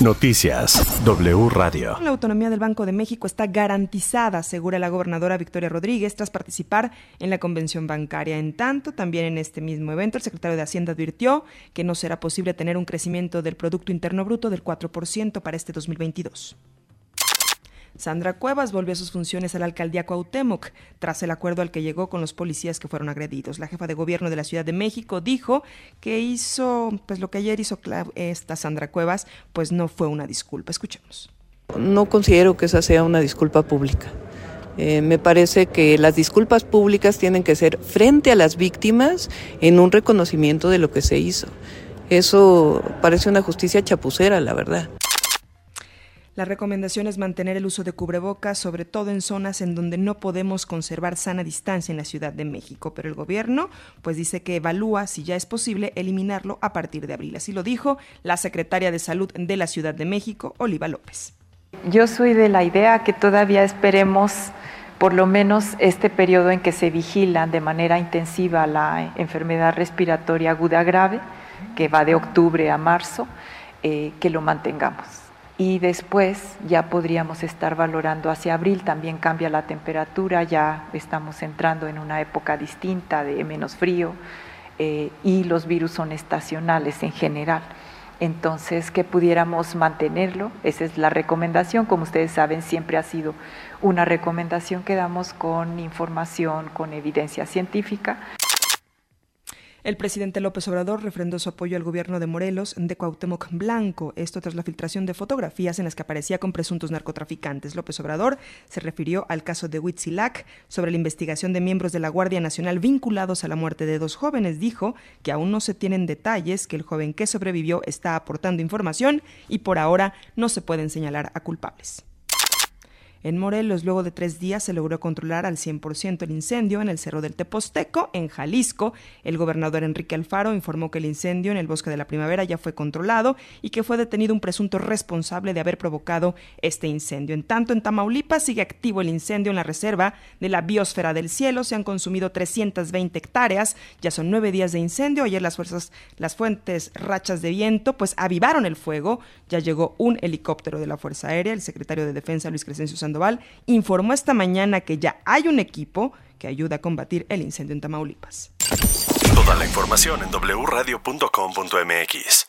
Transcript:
Noticias W Radio. La autonomía del Banco de México está garantizada, asegura la gobernadora Victoria Rodríguez, tras participar en la convención bancaria. En tanto, también en este mismo evento, el secretario de Hacienda advirtió que no será posible tener un crecimiento del Producto Interno Bruto del 4% para este 2022. Sandra Cuevas volvió a sus funciones a la alcaldía Cuauhtémoc tras el acuerdo al que llegó con los policías que fueron agredidos. La jefa de gobierno de la Ciudad de México dijo que hizo, pues lo que ayer hizo esta Sandra Cuevas, pues no fue una disculpa. Escuchemos. No considero que esa sea una disculpa pública. Eh, me parece que las disculpas públicas tienen que ser frente a las víctimas en un reconocimiento de lo que se hizo. Eso parece una justicia chapucera, la verdad. La recomendación es mantener el uso de cubrebocas, sobre todo en zonas en donde no podemos conservar sana distancia en la Ciudad de México, pero el gobierno pues dice que evalúa si ya es posible eliminarlo a partir de abril. Así lo dijo la secretaria de Salud de la Ciudad de México, Oliva López. Yo soy de la idea que todavía esperemos por lo menos este periodo en que se vigila de manera intensiva la enfermedad respiratoria aguda grave, que va de octubre a marzo, eh, que lo mantengamos y después ya podríamos estar valorando hacia abril, también cambia la temperatura, ya estamos entrando en una época distinta de menos frío eh, y los virus son estacionales en general. Entonces, que pudiéramos mantenerlo, esa es la recomendación, como ustedes saben, siempre ha sido una recomendación que damos con información, con evidencia científica. El presidente López Obrador refrendó su apoyo al gobierno de Morelos de Cuauhtémoc Blanco, esto tras la filtración de fotografías en las que aparecía con presuntos narcotraficantes. López Obrador se refirió al caso de Huitzilac sobre la investigación de miembros de la Guardia Nacional vinculados a la muerte de dos jóvenes. Dijo que aún no se tienen detalles, que el joven que sobrevivió está aportando información y por ahora no se pueden señalar a culpables. En Morelos, luego de tres días, se logró controlar al 100% el incendio en el Cerro del Teposteco, en Jalisco. El gobernador Enrique Alfaro informó que el incendio en el Bosque de la Primavera ya fue controlado y que fue detenido un presunto responsable de haber provocado este incendio. En tanto, en Tamaulipas sigue activo el incendio en la reserva de la biosfera del cielo. Se han consumido 320 hectáreas. Ya son nueve días de incendio. Ayer las fuerzas, las fuentes rachas de viento, pues avivaron el fuego. Ya llegó un helicóptero de la Fuerza Aérea. El secretario de Defensa, Luis Crescencio Sandoval, informó esta mañana que ya hay un equipo que ayuda a combatir el incendio en Tamaulipas. Toda la información en wradio.com.mx.